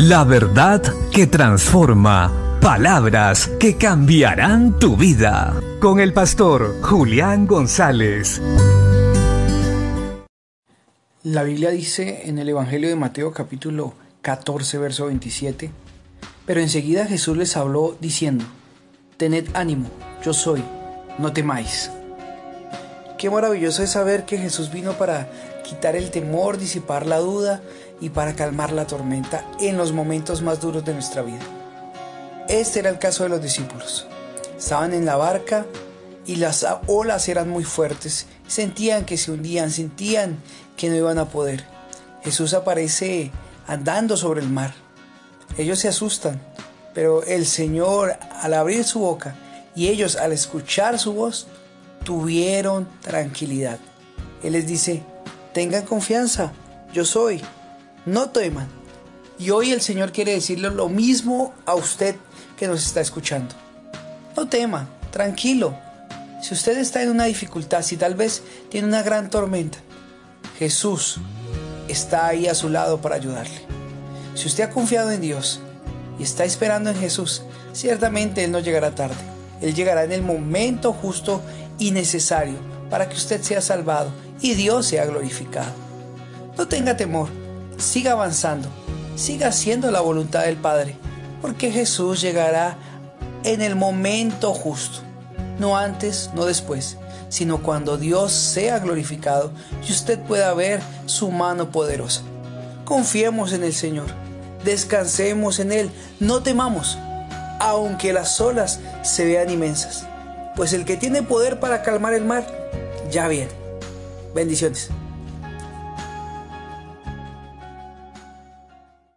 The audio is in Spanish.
La verdad que transforma. Palabras que cambiarán tu vida. Con el pastor Julián González. La Biblia dice en el Evangelio de Mateo capítulo 14, verso 27, pero enseguida Jesús les habló diciendo, Tened ánimo, yo soy, no temáis. Qué maravilloso es saber que Jesús vino para quitar el temor, disipar la duda y para calmar la tormenta en los momentos más duros de nuestra vida. Este era el caso de los discípulos. Estaban en la barca y las olas eran muy fuertes, sentían que se hundían, sentían que no iban a poder. Jesús aparece andando sobre el mar. Ellos se asustan, pero el Señor al abrir su boca y ellos al escuchar su voz, tuvieron tranquilidad. Él les dice, tengan confianza, yo soy, no teman. Y hoy el Señor quiere decirle lo mismo a usted que nos está escuchando. No tema, tranquilo. Si usted está en una dificultad, si tal vez tiene una gran tormenta, Jesús está ahí a su lado para ayudarle. Si usted ha confiado en Dios y está esperando en Jesús, ciertamente Él no llegará tarde. Él llegará en el momento justo y necesario para que usted sea salvado y Dios sea glorificado. No tenga temor, siga avanzando, siga haciendo la voluntad del Padre, porque Jesús llegará en el momento justo, no antes, no después, sino cuando Dios sea glorificado y usted pueda ver su mano poderosa. Confiemos en el Señor, descansemos en Él, no temamos, aunque las olas se vean inmensas, pues el que tiene poder para calmar el mar, ya viene. Bendiciones.